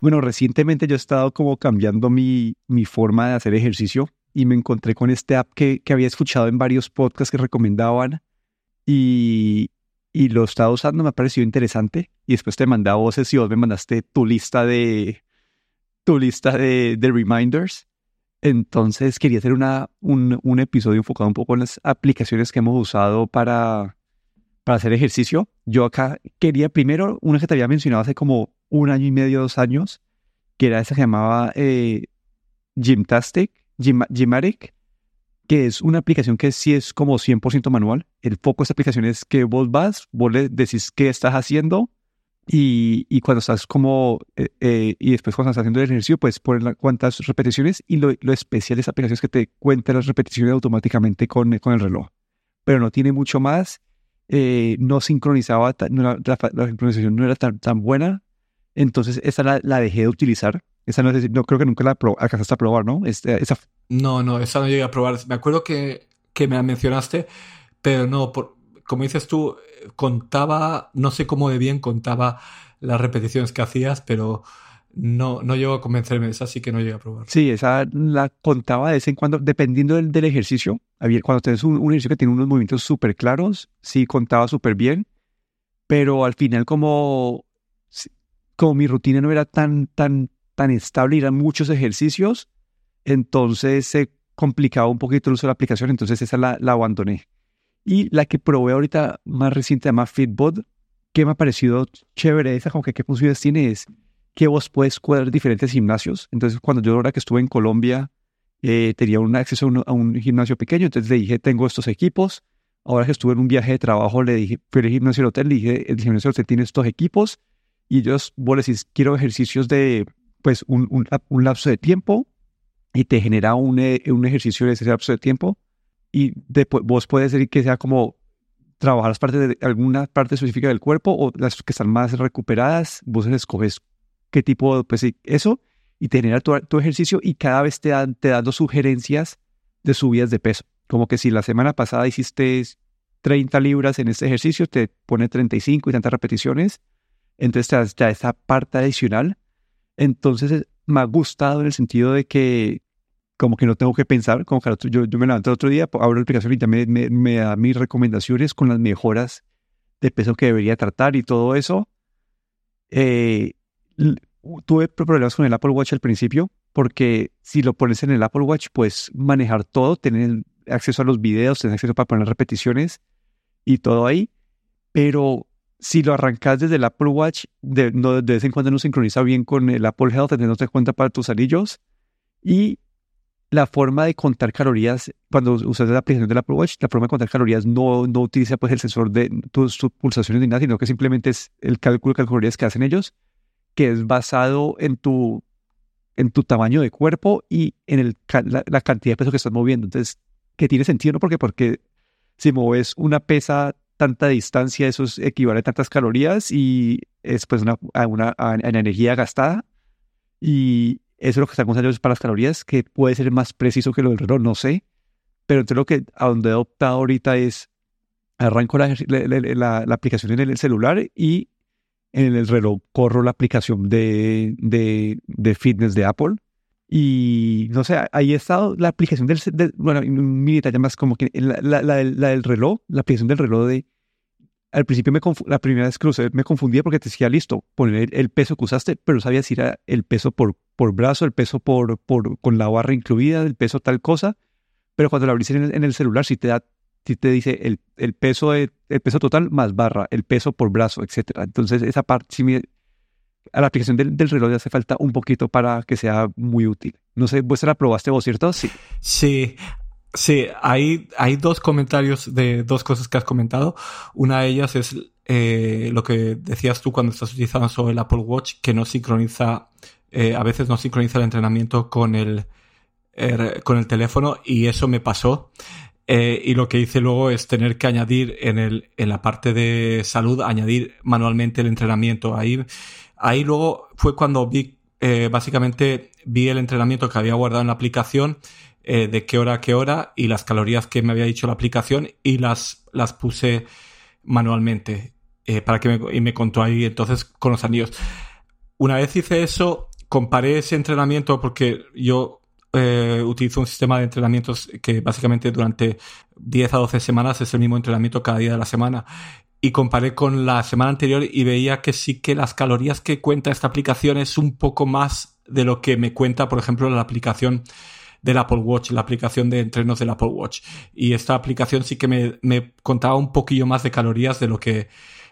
Bueno, recientemente yo he estado como cambiando mi, mi forma de hacer ejercicio y me encontré con este app que, que había escuchado en varios podcasts que recomendaban y, y lo estaba usando, me ha parecido interesante. Y después te mandaba voces y vos me mandaste tu lista de tu lista de, de reminders. Entonces quería hacer una, un, un, episodio enfocado un poco en las aplicaciones que hemos usado para, para hacer ejercicio. Yo acá quería primero una que te había mencionado hace como un año y medio, dos años, que era esa que llamaba eh, Gymtastic, Gym, Gymatic, que es una aplicación que sí es como 100% manual. El foco de esta aplicación es que vos vas, vos le decís qué estás haciendo y, y cuando estás como, eh, eh, y después cuando estás haciendo el ejercicio, puedes poner cuántas repeticiones y lo, lo, especial de esta aplicación es que te cuenta las repeticiones automáticamente con, con el reloj. Pero no tiene mucho más. Eh, no sincronizaba, no, la, la, sincronización no era tan, tan buena. Entonces, esa la, la dejé de utilizar. Esa no, no creo que nunca la alcanzaste a probar, ¿no? Este, esa... No, no, esa no llegué a probar. Me acuerdo que, que me la mencionaste, pero no, por, como dices tú, contaba, no sé cómo de bien contaba las repeticiones que hacías, pero no, no llegó a convencerme. Esa sí que no llegué a probar. Sí, esa la contaba de vez en cuando, dependiendo del, del ejercicio. Cuando tienes un, un ejercicio que tiene unos movimientos súper claros, sí contaba súper bien, pero al final como, como mi rutina no era tan, tan, tan estable, eran muchos ejercicios, entonces se complicaba un poquito el uso de la aplicación, entonces esa la, la abandoné. Y la que probé ahorita más reciente, llama Fitbod, que me ha parecido chévere esa, como que qué funciones tiene es que vos puedes cuadrar diferentes gimnasios. Entonces, cuando yo ahora que estuve en Colombia, eh, tenía un acceso a un, a un, gimnasio pequeño, entonces le dije, tengo estos equipos. Ahora que estuve en un viaje de trabajo, le dije, fui al gimnasio del hotel, le dije, el gimnasio del hotel tiene estos equipos y ellos, vos decís, quiero ejercicios de, pues, un, un, un lapso de tiempo y te genera un, eh, un ejercicio de ese lapso de tiempo y después vos puedes decir que sea como trabajar las partes de alguna parte específica del cuerpo o las que están más recuperadas, vos escoges qué tipo, pues eso, y te genera tu, tu ejercicio y cada vez te dan te dando sugerencias de subidas de peso. Como que si la semana pasada hiciste 30 libras en este ejercicio, te pone 35 y tantas repeticiones, entonces da esa parte adicional. Entonces me ha gustado en el sentido de que como que no tengo que pensar, como que yo, yo, me levanto el otro día, abro la aplicación y también me, me, da mis recomendaciones con las mejoras de peso que debería tratar y todo eso. Eh, tuve problemas con el Apple Watch al principio, porque si lo pones en el Apple Watch, puedes manejar todo, tener acceso a los videos, tener acceso para poner repeticiones y todo ahí. Pero si lo arrancas desde el Apple Watch, de, no, de vez en cuando no sincroniza bien con el Apple Health, no te cuenta para tus anillos. Y la forma de contar calorías, cuando usas la aplicación del Apple Watch, la forma de contar calorías no, no utiliza pues el sensor de tus, tus pulsaciones ni nada, sino que simplemente es el cálculo de calorías que hacen ellos, que es basado en tu, en tu tamaño de cuerpo y en el, la, la, cantidad de peso que estás moviendo. Entonces, que tiene sentido, ¿no? Porque, porque si mueves una pesa tanta distancia, eso es, equivale a tantas calorías y es pues una, una, energía gastada. Y, eso es lo que están usando para las calorías, que puede ser más preciso que lo del reloj, no sé. Pero entonces lo que a donde he optado ahorita es arranco la, la, la, la aplicación en el celular y en el reloj corro la aplicación de, de, de, fitness de Apple. Y no sé, ahí ha estado la aplicación del, de, bueno, mi detalle más como que la, la, la, del reloj, la aplicación del reloj de, al principio me la primera vez que lo usé me confundía porque te decía, listo, poner el, peso que usaste, pero sabía si era el peso por, por brazo, el peso por, por, con la barra incluida, el peso tal cosa, pero cuando lo abrís en el, en el celular sí te da, sí te dice el, el peso de, el peso total más barra, el peso por brazo, etcétera. Entonces esa parte sí me, a la aplicación del, reloj le hace falta un poquito para que sea muy útil. No sé, vos la probaste vos, ¿cierto? Sí. Sí. Sí, hay, hay dos comentarios de dos cosas que has comentado. Una de ellas es eh, lo que decías tú cuando estás utilizando sobre el Apple Watch, que no sincroniza, eh, a veces no sincroniza el entrenamiento con el, eh, con el teléfono y eso me pasó. Eh, y lo que hice luego es tener que añadir en, el, en la parte de salud, añadir manualmente el entrenamiento. Ahí, ahí luego fue cuando vi, eh, básicamente vi el entrenamiento que había guardado en la aplicación eh, de qué hora a qué hora y las calorías que me había dicho la aplicación y las, las puse manualmente eh, para que me, y me contó ahí entonces con los anillos. una vez hice eso, comparé ese entrenamiento porque yo eh, utilizo un sistema de entrenamientos que básicamente durante 10 a 12 semanas es el mismo entrenamiento cada día de la semana. Y comparé con la semana anterior y veía que sí que las calorías que cuenta esta aplicación es un poco más de lo que me cuenta, por ejemplo, la aplicación del Apple Watch, la aplicación de entrenos del Apple Watch. Y esta aplicación sí que me, me contaba un poquillo más de calorías de lo que,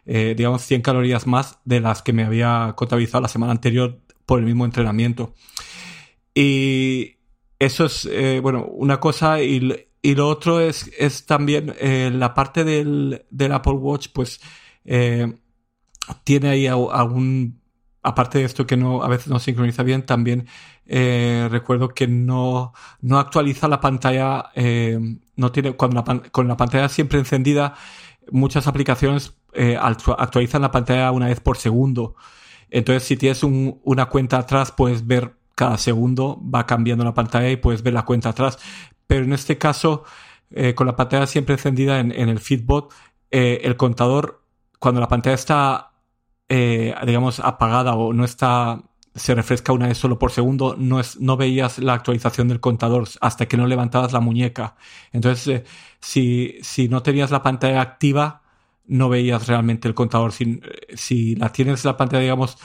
eh, digamos, 100 calorías más de las que me había contabilizado la semana anterior por el mismo entrenamiento. Y eso es, eh, bueno, una cosa y, y, lo otro es, es también eh, la parte del, del, Apple Watch, pues eh, tiene ahí algún, aparte de esto que no, a veces no sincroniza bien, también recuerdo que no, no actualiza la pantalla, no tiene, cuando la, con la pantalla siempre encendida, muchas aplicaciones actualizan la pantalla una vez por segundo. Entonces, si tienes un, una cuenta atrás, puedes ver cada segundo, va cambiando la pantalla y puedes ver la cuenta atrás. Pero en este caso, eh, con la pantalla siempre encendida en, el Fitbot, eh, el contador, cuando la pantalla está, eh, digamos, apagada o no está, se refresca una vez solo por segundo, no, es, no veías la actualización del contador hasta que no levantabas la muñeca. Entonces, si, si no tenías la pantalla activa, no veías realmente el contador. Si, si la tienes la pantalla, digamos,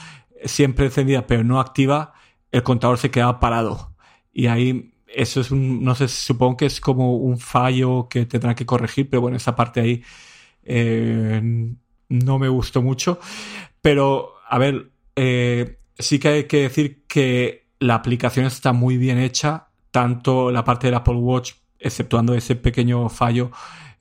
siempre encendida pero no activa, el contador se quedaba parado. Y ahí, eso es un, no sé, supongo que es como un fallo que tendrán que corregir, pero bueno, esa parte ahí eh, no me gustó mucho. Pero, a ver, eh, sí que hay que decir que la aplicación está muy bien hecha, tanto la parte del Apple Watch, exceptuando ese pequeño fallo,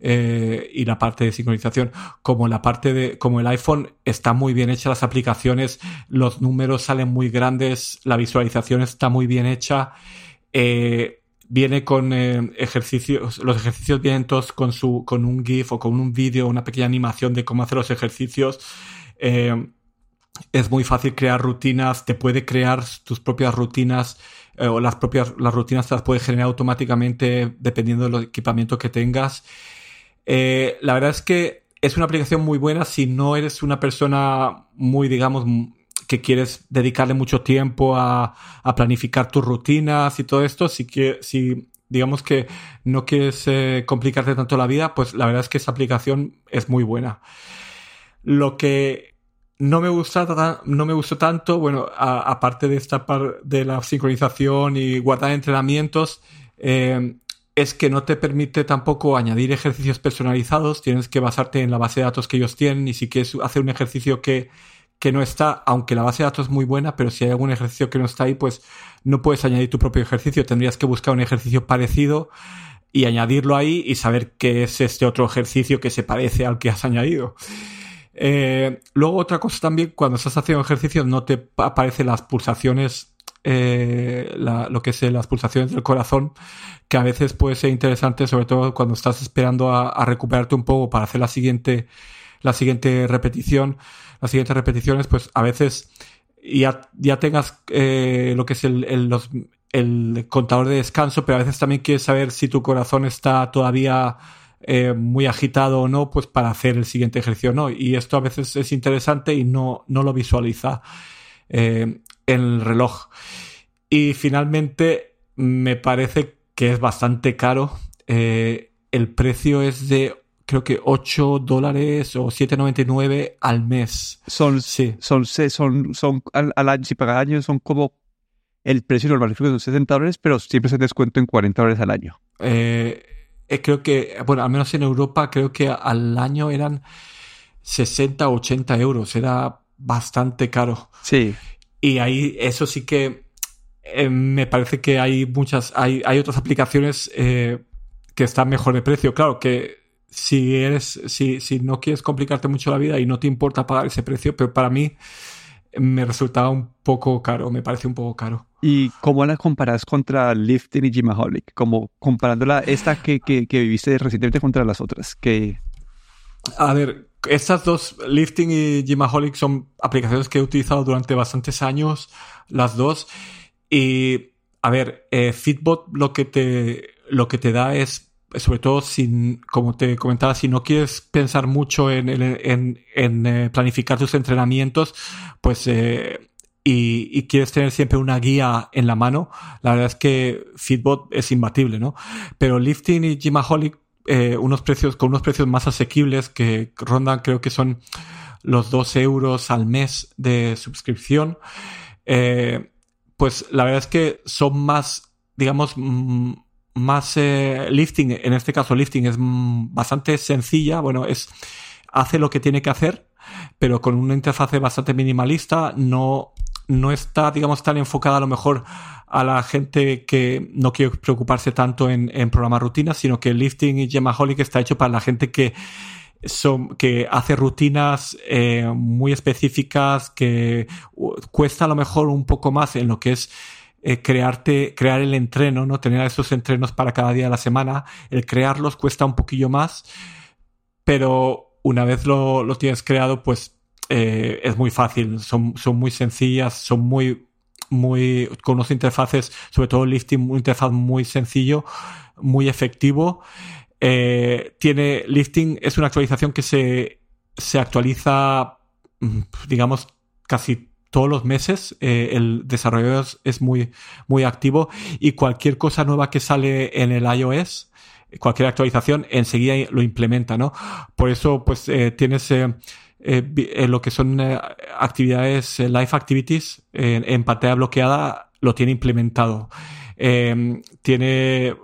eh, y la parte de sincronización, como la parte de, como el iPhone está muy bien hecha, las aplicaciones, los números salen muy grandes, la visualización está muy bien hecha, eh, viene con eh, ejercicios, los ejercicios vienen todos con su, con un GIF o con un vídeo, una pequeña animación de cómo hacer los ejercicios. es muy fácil crear rutinas, te puede crear tus propias rutinas o las propias las rutinas te las puede generar automáticamente dependiendo del equipamiento que tengas. Eh, la verdad es que es una aplicación muy buena si no eres una persona muy, digamos, que quieres dedicarle mucho tiempo a, planificar tus rutinas y todo esto, si, que, si digamos que no quieres eh, complicarte tanto la vida, pues la verdad es que esa aplicación es muy buena. Lo que no me gusta no me gustó tanto, bueno, aparte de esta parte de la sincronización y guardar entrenamientos, eh, es que no te permite tampoco añadir ejercicios personalizados, tienes que basarte en la base de datos que ellos tienen y si quieres hacer un ejercicio que, que no está, aunque la base de datos es muy buena, pero si hay algún ejercicio que no está ahí, pues no puedes añadir tu propio ejercicio, tendrías que buscar un ejercicio parecido y añadirlo ahí y saber qué es este otro ejercicio que se parece al que has añadido. Eh, luego otra cosa también, cuando estás haciendo ejercicios no te aparecen las pulsaciones eh, lo que es las pulsaciones del corazón, que a veces puede ser interesante, sobre todo cuando estás esperando a, recuperarte un poco para hacer la siguiente, la siguiente repetición, las siguientes repeticiones, pues a veces ya, ya tengas eh, lo que es el, el, contador de descanso, pero a veces también quieres saber si tu corazón está todavía eh, muy agitado o no, pues para hacer el siguiente ejercicio no. Y esto a veces es interesante y no, no lo visualiza. Eh, el reloj. Y finalmente me parece que es bastante caro. Eh, el precio es de creo que 8 dólares o 7.99 al mes. Son, sí. son, son, son al, año, si pagas año son como el precio normal, son 60 dólares, pero siempre se descuento en 40 dólares al año. Eh, eh, creo que, bueno, al menos en Europa, creo que al año eran 60 o 80 euros. Era bastante caro. Sí. Y ahí, eso sí que eh, me parece que hay muchas, hay, hay otras aplicaciones eh, que están mejor de precio. Claro que si eres, si, si no quieres complicarte mucho la vida y no te importa pagar ese precio, pero para mí me resultaba un poco caro, me parece un poco caro. ¿Y cómo la comparas contra Lifting y Gymaholic? Como comparándola esta que, que, que viviste recientemente contra las otras. Que... A ver, estas dos, Lifting y Gymaholic, son aplicaciones que he utilizado durante bastantes años, las dos. Y, a ver, eh, Fitbot lo que te, lo que te da es, sobre todo, sin, como te comentaba, si no quieres pensar mucho en, en, eh, planificar tus entrenamientos, pues, eh, y, quieres tener siempre una guía en la mano, la verdad es que Fitbot es imbatible, ¿no? Pero Lifting y Gymaholic, eh, unos precios, con unos precios más asequibles que rondan, creo que son los 2 euros al mes de suscripción, pues la verdad es que son más, digamos, más eh, lifting, en este caso lifting es bastante sencilla, bueno, es hace lo que tiene que hacer, pero con una interfaz bastante minimalista, no, no está, digamos, tan enfocada a lo mejor a la gente que no quiere preocuparse tanto en, en programar rutinas, sino que lifting y Gemaholic está hecho para la gente que son, que hace rutinas eh, muy específicas, que cuesta a lo mejor un poco más en lo que es eh, crearte, crear el entreno, ¿no? Tener esos entrenos para cada día de la semana. El crearlos cuesta un poquillo más, pero una vez lo, lo tienes creado, pues eh, es muy fácil. Son, son muy sencillas, son muy, muy, con unos interfaces, sobre todo lifting, un interfaz muy sencillo, muy efectivo. Eh, tiene lifting, es una actualización que se, se actualiza, mm, digamos, casi todos los meses eh, el desarrollador es muy, muy activo y cualquier cosa nueva que sale en el iOS, cualquier actualización, enseguida lo implementa, ¿no? Por eso, pues, eh, tienes eh, lo que son actividades, live activities, en pantalla bloqueada, lo tiene implementado. tiene,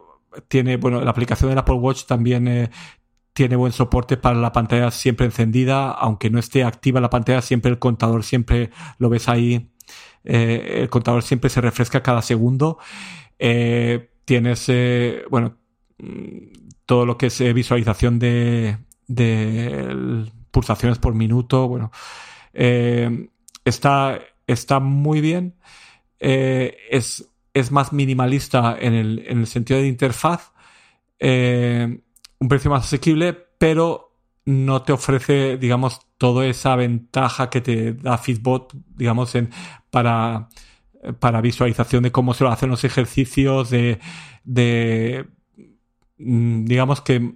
tiene, bueno, la aplicación del Apple Watch también tiene buen soporte para la pantalla siempre encendida, aunque no esté activa la pantalla, siempre el contador siempre lo ves ahí, eh, el contador siempre se refresca cada segundo. Eh, tienes, eh, bueno, todo lo que es visualización de, pulsaciones por minuto, bueno, está, está muy bien. es, es más minimalista en el, en el sentido de interfaz. Un precio más asequible, pero no te ofrece, digamos, toda esa ventaja que te da Fitbot, digamos, en, para, para visualización de cómo se lo hacen los ejercicios, de, de mm, digamos que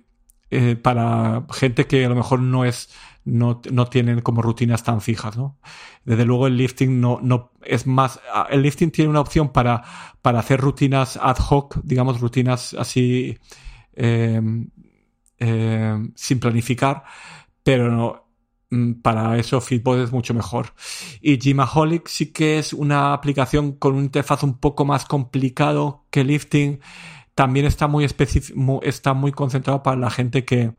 eh, para gente que a lo mejor no es, no, no, tienen como rutinas tan fijas, ¿no? Desde luego el lifting no, no es más, el lifting tiene una opción para, para hacer rutinas ad hoc, digamos, rutinas así, eh, eh, sin planificar, pero no, mm, para eso Fitbot es mucho mejor. Y Gymaholic sí que es una aplicación con un interfaz un poco más complicado que Lifting. También está muy, está muy concentrado para la gente que,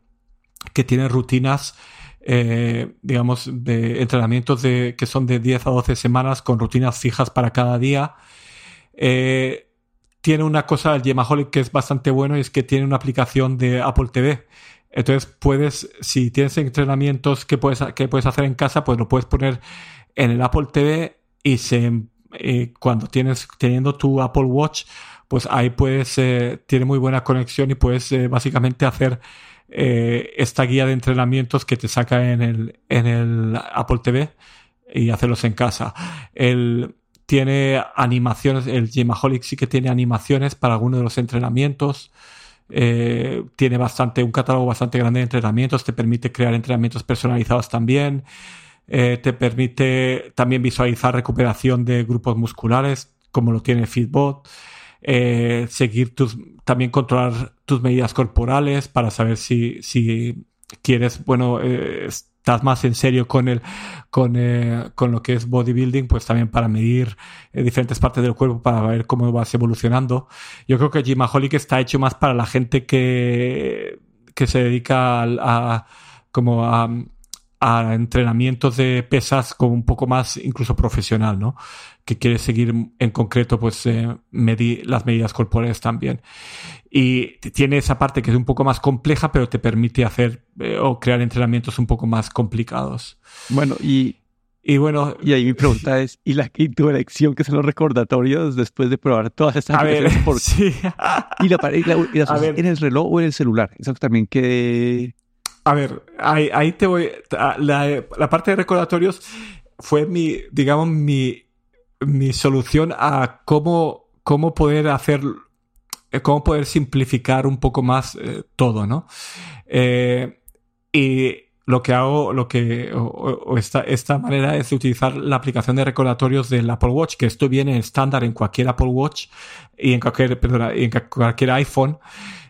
que tiene rutinas, eh, digamos, de entrenamientos de, que son de 10 a 12 semanas con rutinas fijas para cada día. Eh, tiene una cosa el Gemaholic que es bastante bueno y es que tiene una aplicación de Apple TV. Entonces puedes, si tienes entrenamientos que puedes, que puedes hacer en casa, pues lo puedes poner en el Apple TV y se, eh, cuando tienes, teniendo tu Apple Watch, pues ahí puedes, eh, tiene muy buena conexión y puedes eh, básicamente hacer esta guía de entrenamientos que te saca en el, en el Apple TV y hacerlos en casa. El, tiene animaciones, el Gemaholic sí que tiene animaciones para algunos de los entrenamientos. Eh, tiene bastante, un catálogo bastante grande de entrenamientos, te permite crear entrenamientos personalizados también. Eh, te permite también visualizar recuperación de grupos musculares, como lo tiene Fitbot. Eh, seguir tus, también controlar tus medidas corporales para saber si, si quieres, bueno, estás más en serio con el, con, eh, con lo que es bodybuilding, pues también para medir eh, diferentes partes del cuerpo para ver cómo vas evolucionando. Yo creo que Gymaholic está hecho más para la gente que, que se dedica a, como a, a entrenamientos de pesas como un poco más incluso profesional, ¿no? Que quiere seguir en concreto pues eh, medir las medidas corporales también. Y tiene esa parte que es un poco más compleja, pero te permite hacer eh, o crear entrenamientos un poco más complicados. Bueno, y, y bueno. Y ahí mi pregunta es: ¿y, la, y tu elección, que son los recordatorios después de probar todas estas a ver, por... sí. y la, y la, en el reloj o en el celular? Eso también que. A ver, ahí, ahí te voy. La, parte de recordatorios fue mi, digamos, mi, mi solución a cómo, cómo poder hacer eh, cómo poder simplificar un poco más eh, todo, ¿no? Eh, y lo que hago, lo que, o, esta, esta manera es utilizar la aplicación de recordatorios del Apple Watch, que esto viene estándar en cualquier Apple Watch y en cualquier, en cualquier iPhone,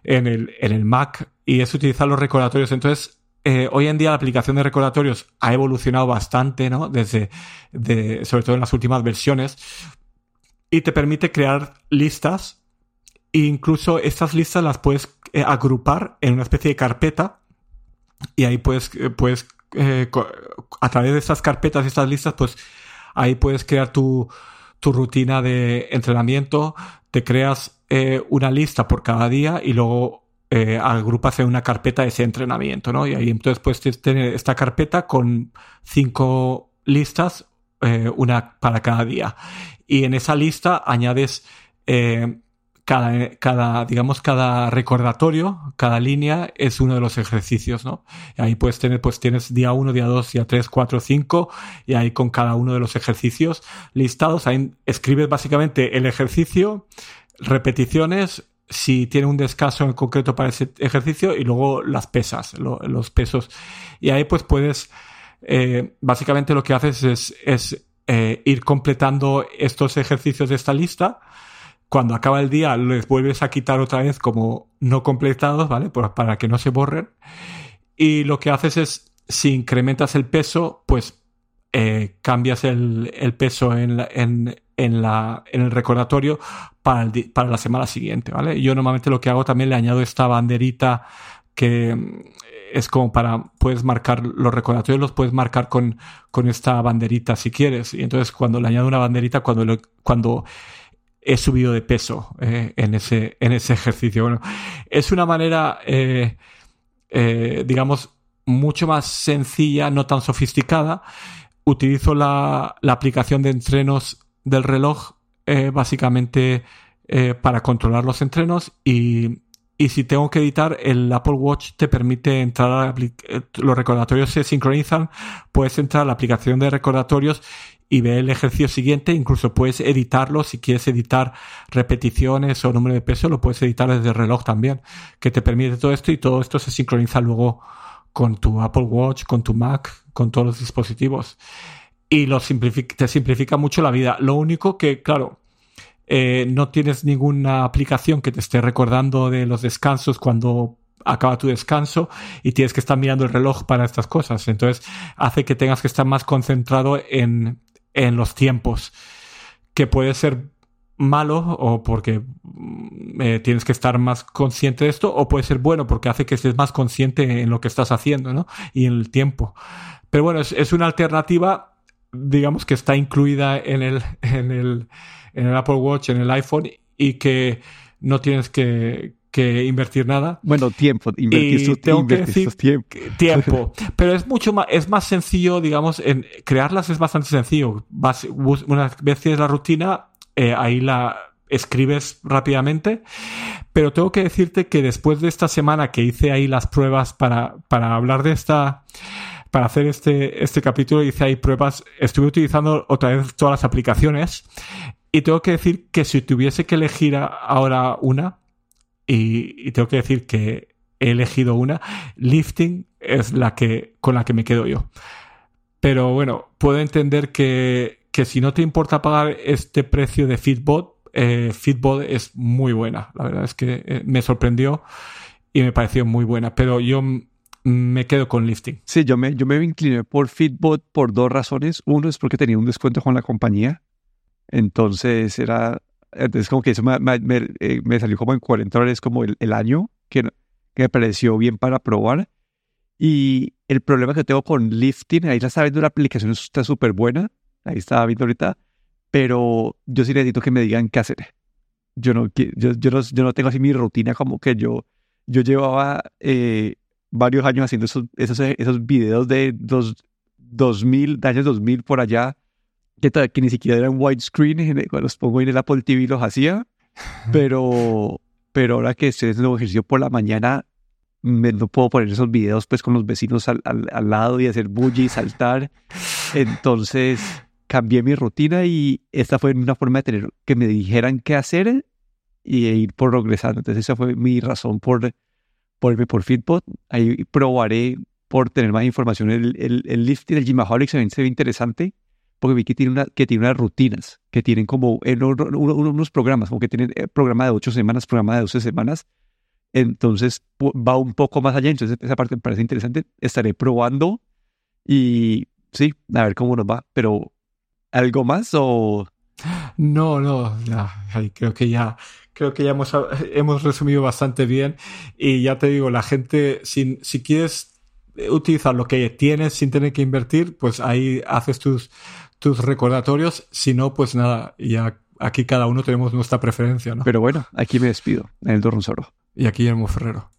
en el, en el Mac, y es utilizar los recordatorios. Entonces, eh, hoy en día la aplicación de recordatorios ha evolucionado bastante, ¿no? Desde, de, sobre todo en las últimas versiones, y te permite crear listas, e incluso estas listas las puedes eh, agrupar en una especie de carpeta, y ahí puedes, eh, puedes a través de estas carpetas y estas listas, pues ahí puedes crear tu, tu rutina de entrenamiento, te creas una lista por cada día y luego eh, agrupas en una carpeta ese entrenamiento, ¿no? Y ahí entonces puedes tener esta carpeta con cinco listas, eh, una para cada día. Y en esa lista añades eh, cada, cada, digamos, cada recordatorio, cada línea es uno de los ejercicios, ¿no? Ahí puedes tener, pues tienes día 1, día 2, día 3, 4, 5, y ahí con cada uno de los ejercicios listados, ahí escribes básicamente el ejercicio, repeticiones, si tiene un descanso en concreto para ese ejercicio y luego las pesas, los pesos. Y ahí pues puedes, eh, básicamente lo que haces es, es eh, ir completando estos ejercicios de esta lista. Cuando acaba el día les vuelves a quitar otra vez como no completados, ¿vale? para que no se borren. Y lo que haces es, si incrementas el peso, pues eh, cambias el, el peso en, en, en, la, en el recordatorio para, para la semana siguiente, ¿vale? Yo normalmente lo que hago también le añado esta banderita que mm, es como para, puedes marcar los recordatorios, los puedes marcar con, con esta banderita si quieres. Y entonces cuando le añado una banderita, cuando, cuando he subido de peso eh, en, ese, en ese ejercicio. Bueno, es una manera, eh, eh, digamos, mucho más sencilla, no tan sofisticada. Utilizo la, la aplicación de entrenos del reloj básicamente para controlar los entrenos y, y, si tengo que editar, el Apple Watch te permite entrar a los recordatorios se sincronizan, puedes entrar a la aplicación de recordatorios y ver el ejercicio siguiente, incluso puedes editarlo si quieres editar repeticiones o número de peso, lo puedes editar desde el reloj también, que te permite todo esto y todo esto se sincroniza luego con tu Apple Watch, con tu Mac, con todos los dispositivos y lo te simplifica mucho la vida. Lo único que, claro, eh, no tienes ninguna aplicación que te esté recordando de los descansos cuando acaba tu descanso y tienes que estar mirando el reloj para estas cosas. Entonces hace que tengas que estar más concentrado en, en los tiempos, que puede ser malo o porque mm, eh, tienes que estar más consciente de esto o puede ser bueno porque hace que estés más consciente en lo que estás haciendo ¿no? y en el tiempo. Pero bueno, es, es una alternativa digamos que está incluida en el, en el, en el Apple Watch, en el iPhone y que no tienes que, que invertir nada. Bueno, tiempo, invertir, su, tengo tiempo. tiempo. Pero es mucho más, es más sencillo, digamos, en crearlas es bastante sencillo. una vez tienes la rutina, eh, ahí la escribes rápidamente. Pero tengo que decirte que después de esta semana que hice ahí las pruebas para, para hablar de esta, para hacer este, este capítulo hice ahí pruebas, estuve utilizando otra vez todas las aplicaciones y tengo que decir que si tuviese que elegir ahora una, y, tengo que decir que he elegido una, Lifting es la que, con la que me quedo yo. Pero bueno, puedo entender que, que si no te importa pagar este precio de Fitbot, eh, Fitbot es muy buena. La verdad es que eh, me sorprendió y me pareció muy buena. Pero yo me quedo con lifting. Sí, yo me, yo me incliné por Fitbot por dos razones. Uno es porque tenía un descuento con la compañía. Entonces era, entonces como que eso me, me, eh, me salió como en 40 dólares como el, el año, que, que, me pareció bien para probar. Y el problema que tengo con lifting, ahí la estaba viendo, la aplicación está súper buena, ahí estaba viendo ahorita, pero yo sí necesito que me digan qué hacer. Yo no, yo, yo no, yo no tengo así mi rutina como que yo, yo llevaba eh, varios años haciendo esos, esos, esos videos de dos, 2000, de años 2000 por allá, que, que ni siquiera eran widescreen, cuando los pongo en el Apple TV los hacía, pero, pero ahora que estoy haciendo ejercicio por la mañana, me, no puedo poner esos videos pues con los vecinos al, al, lado y hacer bully y saltar. Entonces cambié mi rutina y esta fue una forma de tener que me dijeran qué hacer y ir progresando. Entonces esa fue mi razón por por, por Fitbot. Ahí probaré por tener más información. El, el, el lifting, el Gymaholic se ve, interesante porque vi que tiene, una, que tiene unas rutinas, que tienen como unos programas, como que tienen eh, programa de ocho semanas, programa de 12 semanas. Entonces va un poco más allá. Entonces esa parte me parece interesante. Estaré probando y sí, a ver cómo nos va. Pero, ¿algo más o...? No, no, creo que ya creo que ya hemos, hemos resumido bastante bien y ya te digo, la gente, si, si quieres utilizar lo que tienes sin tener que invertir, pues ahí haces tus, tus recordatorios, si no, pues nada, ya aquí cada uno tenemos nuestra preferencia, ¿no? Pero bueno, aquí me despido, en el Dorronsoro. Y aquí Guillermo Ferrero.